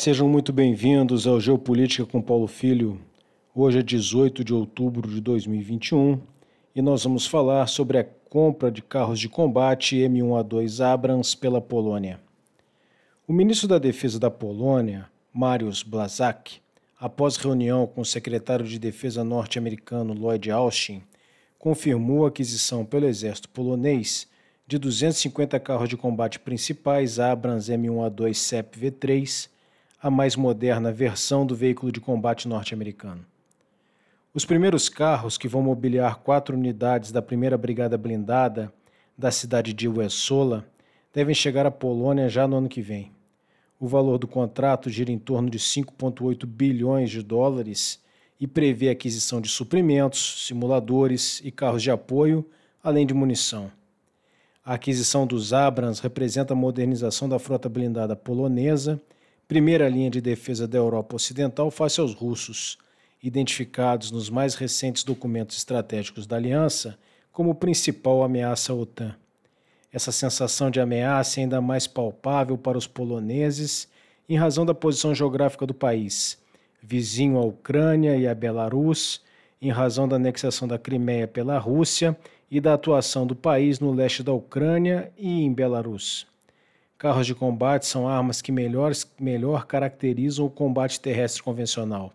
sejam muito bem-vindos ao Geopolítica com Paulo Filho. Hoje é 18 de outubro de 2021 e nós vamos falar sobre a compra de carros de combate M1A2 Abrams pela Polônia. O ministro da Defesa da Polônia, Mariusz Blaszak, após reunião com o secretário de Defesa norte-americano Lloyd Austin, confirmou a aquisição pelo exército polonês de 250 carros de combate principais Abrams M1A2 CEP V3 a mais moderna versão do veículo de combate norte-americano. Os primeiros carros, que vão mobiliar quatro unidades da primeira Brigada Blindada da cidade de Uesola, devem chegar à Polônia já no ano que vem. O valor do contrato gira em torno de 5,8 bilhões de dólares e prevê a aquisição de suprimentos, simuladores e carros de apoio, além de munição. A aquisição dos Abrams representa a modernização da frota blindada polonesa primeira linha de defesa da Europa Ocidental face aos russos, identificados nos mais recentes documentos estratégicos da aliança como principal ameaça à OTAN. Essa sensação de ameaça é ainda mais palpável para os poloneses em razão da posição geográfica do país, vizinho à Ucrânia e à Belarus, em razão da anexação da Crimeia pela Rússia e da atuação do país no leste da Ucrânia e em Belarus. Carros de combate são armas que melhor, melhor caracterizam o combate terrestre convencional.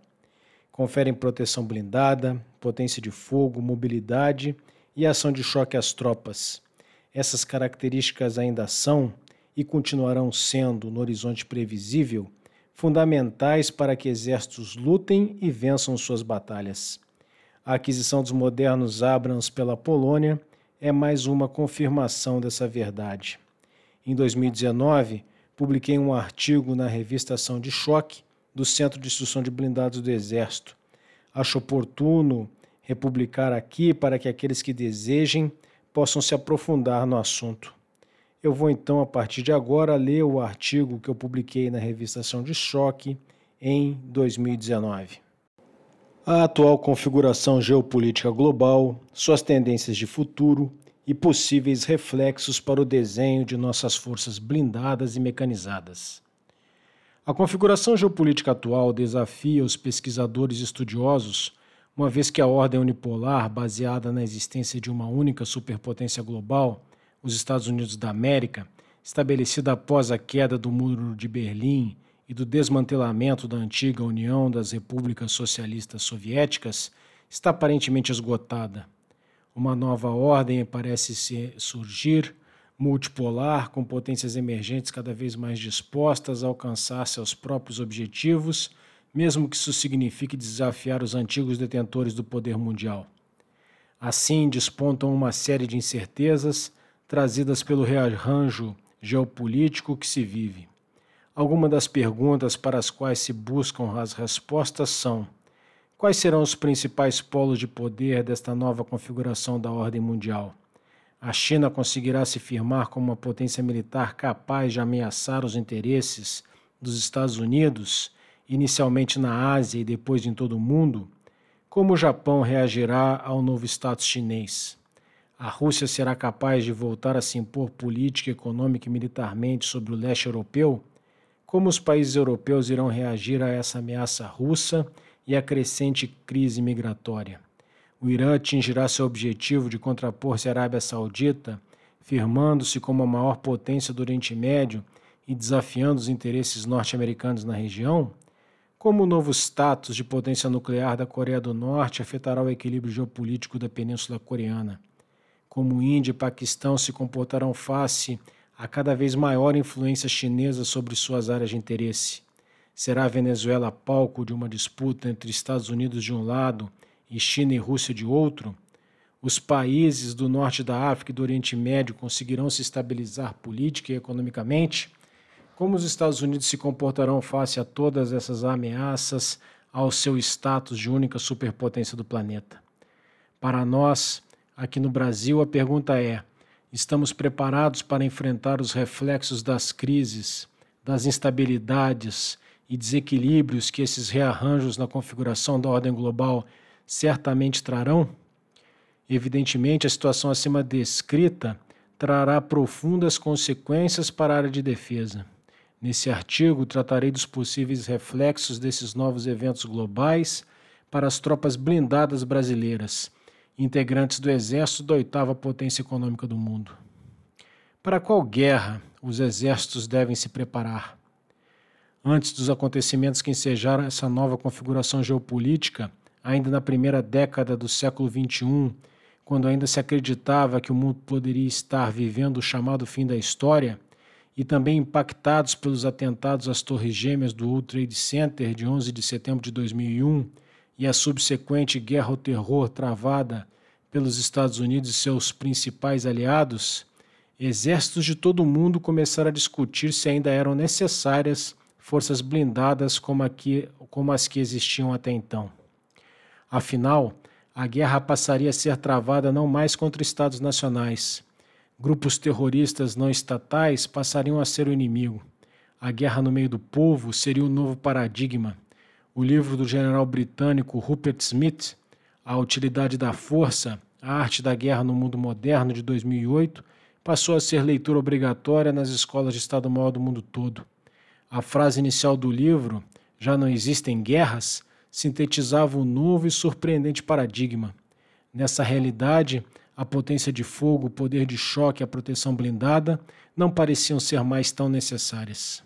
Conferem proteção blindada, potência de fogo, mobilidade e ação de choque às tropas. Essas características ainda são e continuarão sendo, no horizonte previsível, fundamentais para que exércitos lutem e vençam suas batalhas. A aquisição dos modernos Abrams pela Polônia é mais uma confirmação dessa verdade. Em 2019, publiquei um artigo na revista Ação de Choque do Centro de Instrução de Blindados do Exército. Acho oportuno republicar aqui para que aqueles que desejem possam se aprofundar no assunto. Eu vou então, a partir de agora, ler o artigo que eu publiquei na revista Ação de Choque em 2019. A atual configuração geopolítica global, suas tendências de futuro e possíveis reflexos para o desenho de nossas forças blindadas e mecanizadas. A configuração geopolítica atual desafia os pesquisadores estudiosos, uma vez que a ordem unipolar, baseada na existência de uma única superpotência global, os Estados Unidos da América, estabelecida após a queda do Muro de Berlim e do desmantelamento da antiga União das Repúblicas Socialistas Soviéticas, está aparentemente esgotada uma nova ordem parece surgir, multipolar, com potências emergentes cada vez mais dispostas a alcançar seus próprios objetivos, mesmo que isso signifique desafiar os antigos detentores do poder mundial. Assim, despontam uma série de incertezas trazidas pelo rearranjo geopolítico que se vive. Algumas das perguntas para as quais se buscam as respostas são: Quais serão os principais polos de poder desta nova configuração da ordem mundial? A China conseguirá se firmar como uma potência militar capaz de ameaçar os interesses dos Estados Unidos, inicialmente na Ásia e depois em todo o mundo? Como o Japão reagirá ao novo status chinês? A Rússia será capaz de voltar a se impor política, econômica e militarmente sobre o leste europeu? Como os países europeus irão reagir a essa ameaça russa? E a crescente crise migratória. O Irã atingirá seu objetivo de contrapor-se à Arábia Saudita, firmando-se como a maior potência do Oriente Médio e desafiando os interesses norte-americanos na região? Como o novo status de potência nuclear da Coreia do Norte afetará o equilíbrio geopolítico da Península Coreana? Como Índia e Paquistão se comportarão face a cada vez maior influência chinesa sobre suas áreas de interesse? Será a Venezuela palco de uma disputa entre Estados Unidos de um lado e China e Rússia de outro? Os países do norte da África e do Oriente Médio conseguirão se estabilizar política e economicamente? Como os Estados Unidos se comportarão face a todas essas ameaças ao seu status de única superpotência do planeta? Para nós, aqui no Brasil, a pergunta é: estamos preparados para enfrentar os reflexos das crises, das instabilidades e desequilíbrios que esses rearranjos na configuração da ordem global certamente trarão? Evidentemente, a situação acima descrita trará profundas consequências para a área de defesa. Nesse artigo, tratarei dos possíveis reflexos desses novos eventos globais para as tropas blindadas brasileiras, integrantes do Exército da oitava potência econômica do mundo. Para qual guerra os exércitos devem se preparar? Antes dos acontecimentos que ensejaram essa nova configuração geopolítica, ainda na primeira década do século XXI, quando ainda se acreditava que o mundo poderia estar vivendo o chamado fim da história, e também impactados pelos atentados às Torres Gêmeas do World Trade Center de 11 de setembro de 2001 e a subsequente guerra ao terror travada pelos Estados Unidos e seus principais aliados, exércitos de todo o mundo começaram a discutir se ainda eram necessárias forças blindadas como, como as que existiam até então. Afinal, a guerra passaria a ser travada não mais contra estados nacionais, Grupos terroristas não estatais passariam a ser o inimigo. A guerra no meio do povo seria o um novo paradigma. O livro do general britânico Rupert Smith, A Utilidade da Força, a Arte da Guerra no Mundo Moderno, de 2008, passou a ser leitura obrigatória nas escolas de Estado-Maior do mundo todo. A frase inicial do livro, Já não existem guerras, sintetizava um novo e surpreendente paradigma. Nessa realidade, a potência de fogo, o poder de choque e a proteção blindada não pareciam ser mais tão necessárias.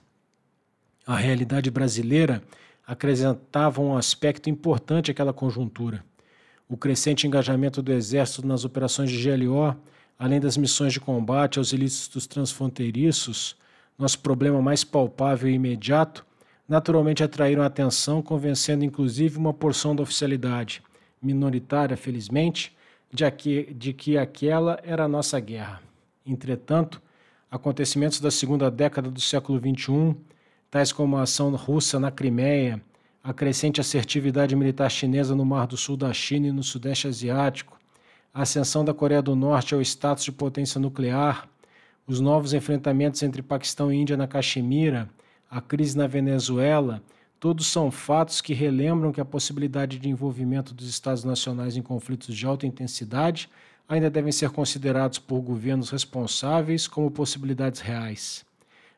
A realidade brasileira acrescentava um aspecto importante àquela conjuntura. O crescente engajamento do Exército nas operações de GLO, além das missões de combate aos ilícitos transfronteiriços, nosso problema mais palpável e imediato, naturalmente atraíram atenção, convencendo inclusive uma porção da oficialidade, minoritária, felizmente, de, que, de que aquela era a nossa guerra. Entretanto, acontecimentos da segunda década do século XXI, tais como a ação russa na Crimeia, a crescente assertividade militar chinesa no Mar do Sul da China e no Sudeste Asiático, a ascensão da Coreia do Norte ao status de potência nuclear, os novos enfrentamentos entre Paquistão e Índia na Caxemira, a crise na Venezuela Todos são fatos que relembram que a possibilidade de envolvimento dos Estados nacionais em conflitos de alta intensidade ainda devem ser considerados por governos responsáveis como possibilidades reais.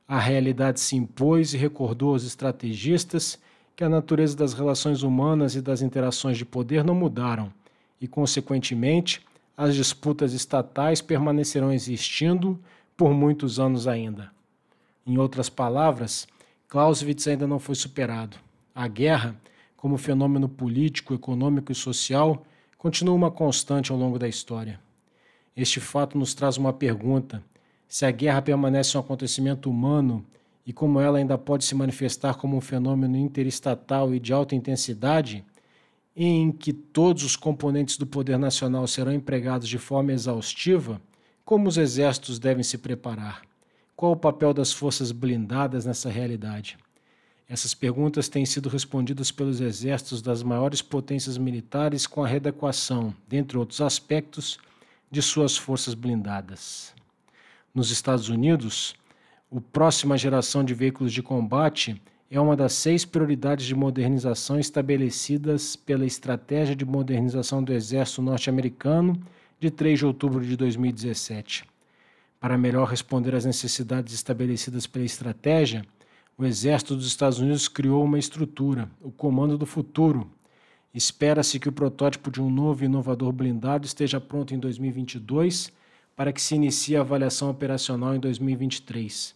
A realidade se impôs e recordou aos estrategistas que a natureza das relações humanas e das interações de poder não mudaram e, consequentemente, as disputas estatais permanecerão existindo por muitos anos ainda. Em outras palavras, Clausewitz ainda não foi superado. A guerra, como fenômeno político, econômico e social, continua uma constante ao longo da história. Este fato nos traz uma pergunta: se a guerra permanece um acontecimento humano e como ela ainda pode se manifestar como um fenômeno interestatal e de alta intensidade, em que todos os componentes do poder nacional serão empregados de forma exaustiva, como os exércitos devem se preparar? Qual o papel das forças blindadas nessa realidade? Essas perguntas têm sido respondidas pelos exércitos das maiores potências militares com a readequação, dentre outros aspectos, de suas forças blindadas. Nos Estados Unidos, a próxima geração de veículos de combate é uma das seis prioridades de modernização estabelecidas pela Estratégia de Modernização do Exército Norte-Americano de 3 de outubro de 2017. Para melhor responder às necessidades estabelecidas pela estratégia, o Exército dos Estados Unidos criou uma estrutura, o Comando do Futuro. Espera-se que o protótipo de um novo e inovador blindado esteja pronto em 2022 para que se inicie a avaliação operacional em 2023.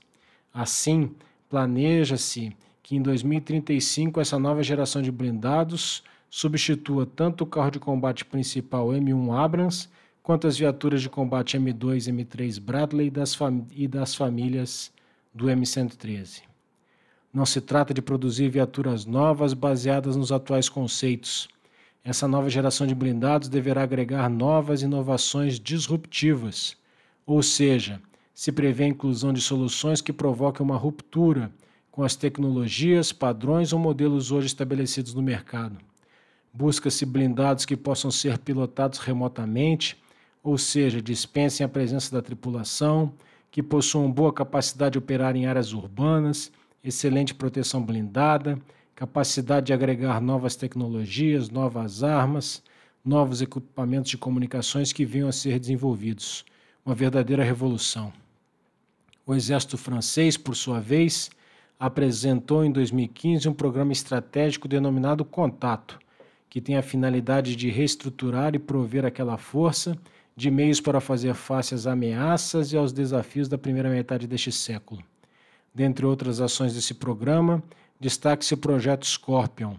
Assim, planeja-se que em 2035 essa nova geração de blindados substitua tanto o carro de combate principal M1 Abrams quanto viaturas de combate M2 e M3 Bradley das e das famílias do M113. Não se trata de produzir viaturas novas baseadas nos atuais conceitos. Essa nova geração de blindados deverá agregar novas inovações disruptivas, ou seja, se prevê a inclusão de soluções que provoquem uma ruptura com as tecnologias, padrões ou modelos hoje estabelecidos no mercado. Busca-se blindados que possam ser pilotados remotamente ou seja, dispensem a presença da tripulação, que possuam boa capacidade de operar em áreas urbanas, excelente proteção blindada, capacidade de agregar novas tecnologias, novas armas, novos equipamentos de comunicações que venham a ser desenvolvidos. Uma verdadeira revolução. O exército francês, por sua vez, apresentou em 2015 um programa estratégico denominado Contato, que tem a finalidade de reestruturar e prover aquela força de meios para fazer face às ameaças e aos desafios da primeira metade deste século. Dentre outras ações desse programa, destaque-se o projeto Scorpion.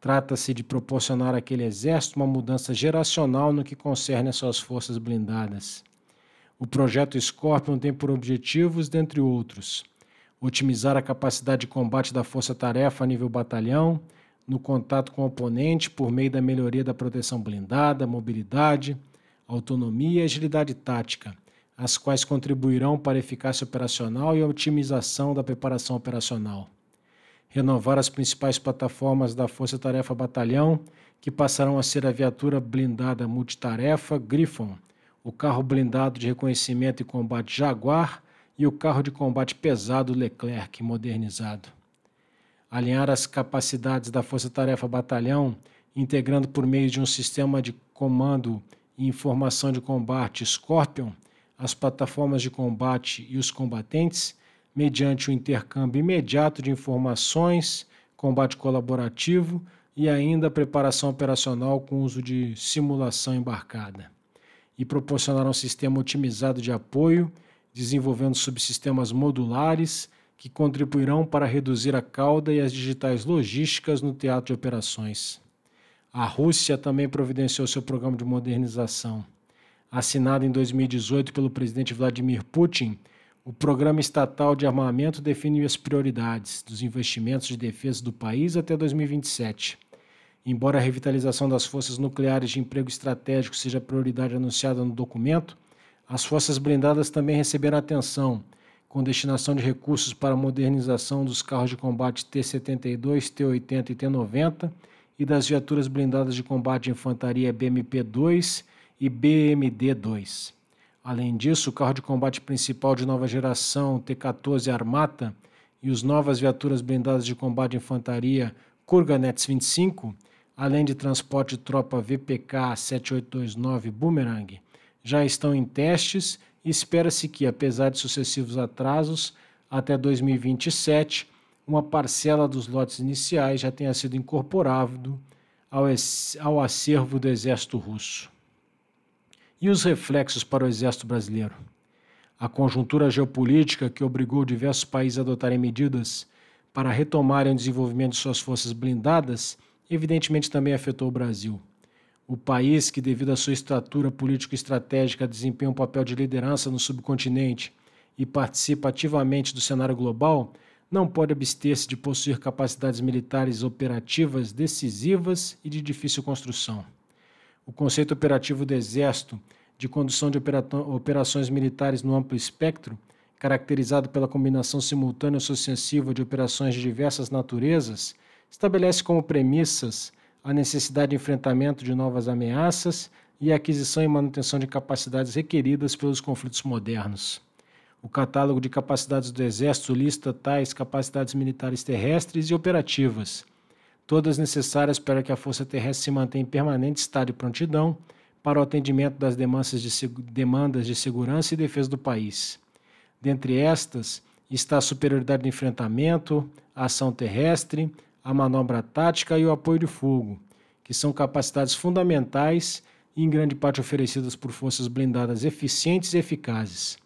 Trata-se de proporcionar àquele exército uma mudança geracional no que concerne às suas forças blindadas. O projeto Scorpion tem por objetivos, dentre outros, otimizar a capacidade de combate da força-tarefa a nível batalhão, no contato com o oponente por meio da melhoria da proteção blindada, mobilidade, autonomia e agilidade tática, as quais contribuirão para a eficácia operacional e a otimização da preparação operacional. Renovar as principais plataformas da Força Tarefa Batalhão, que passarão a ser a viatura blindada multitarefa Griffon, o carro blindado de reconhecimento e combate Jaguar e o carro de combate pesado Leclerc modernizado. Alinhar as capacidades da Força Tarefa Batalhão, integrando por meio de um sistema de comando informação de combate Scorpion as plataformas de combate e os combatentes, mediante o intercâmbio imediato de informações, combate colaborativo e ainda a preparação operacional com uso de simulação embarcada. E proporcionar um sistema otimizado de apoio desenvolvendo subsistemas modulares que contribuirão para reduzir a cauda e as digitais logísticas no teatro de operações. A Rússia também providenciou seu programa de modernização. Assinado em 2018 pelo presidente Vladimir Putin, o programa estatal de armamento define as prioridades dos investimentos de defesa do país até 2027. Embora a revitalização das forças nucleares de emprego estratégico seja prioridade anunciada no documento, as forças blindadas também receberam atenção, com destinação de recursos para a modernização dos carros de combate T-72, T-80 e T-90 e das viaturas blindadas de combate de infantaria BMP-2 e BMD-2. Além disso, o carro de combate principal de nova geração T-14 Armata e os novas viaturas blindadas de combate de infantaria Kurganets 25, além de transporte de tropa VPK 7829 Boomerang, já estão em testes e espera-se que, apesar de sucessivos atrasos, até 2027, uma parcela dos lotes iniciais já tenha sido incorporado ao, ao acervo do Exército Russo. E os reflexos para o Exército Brasileiro? A conjuntura geopolítica que obrigou diversos países a adotarem medidas para retomarem o desenvolvimento de suas forças blindadas, evidentemente também afetou o Brasil. O país, que devido à sua estrutura político-estratégica desempenha um papel de liderança no subcontinente e participa ativamente do cenário global, não pode abster-se de possuir capacidades militares operativas decisivas e de difícil construção. O conceito operativo do Exército, de condução de operações militares no amplo espectro, caracterizado pela combinação simultânea ou sucessiva de operações de diversas naturezas, estabelece como premissas a necessidade de enfrentamento de novas ameaças e a aquisição e manutenção de capacidades requeridas pelos conflitos modernos. O catálogo de capacidades do Exército lista tais capacidades militares terrestres e operativas, todas necessárias para que a Força Terrestre se mantenha em permanente estado de prontidão para o atendimento das demandas de, demandas de segurança e defesa do país. Dentre estas está a superioridade de enfrentamento, a ação terrestre, a manobra tática e o apoio de fogo, que são capacidades fundamentais e em grande parte oferecidas por forças blindadas eficientes e eficazes.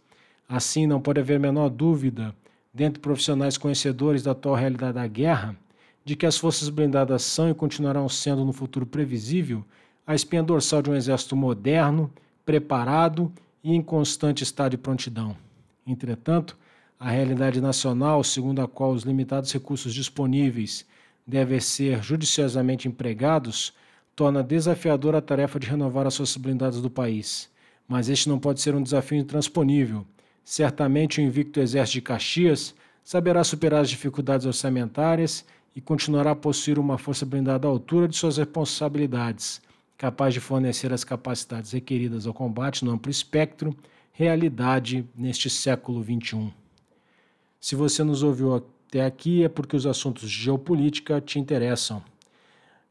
Assim, não pode haver menor dúvida, dentre profissionais conhecedores da atual realidade da guerra, de que as forças blindadas são e continuarão sendo no futuro previsível a espinha dorsal de um exército moderno, preparado e em constante estado de prontidão. Entretanto, a realidade nacional, segundo a qual os limitados recursos disponíveis devem ser judiciosamente empregados, torna desafiadora a tarefa de renovar as forças blindadas do país. Mas este não pode ser um desafio intransponível. Certamente o invicto Exército de Caxias saberá superar as dificuldades orçamentárias e continuará a possuir uma força blindada à altura de suas responsabilidades, capaz de fornecer as capacidades requeridas ao combate no amplo espectro, realidade neste século XXI. Se você nos ouviu até aqui é porque os assuntos de geopolítica te interessam.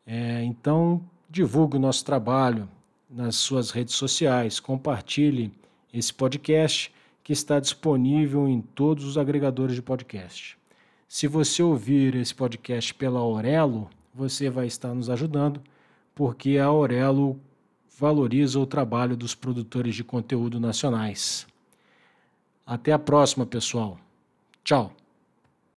É, então, divulgue o nosso trabalho nas suas redes sociais, compartilhe esse podcast que está disponível em todos os agregadores de podcast. Se você ouvir esse podcast pela Aurelo, você vai estar nos ajudando, porque a Aurelo valoriza o trabalho dos produtores de conteúdo nacionais. Até a próxima, pessoal. Tchau.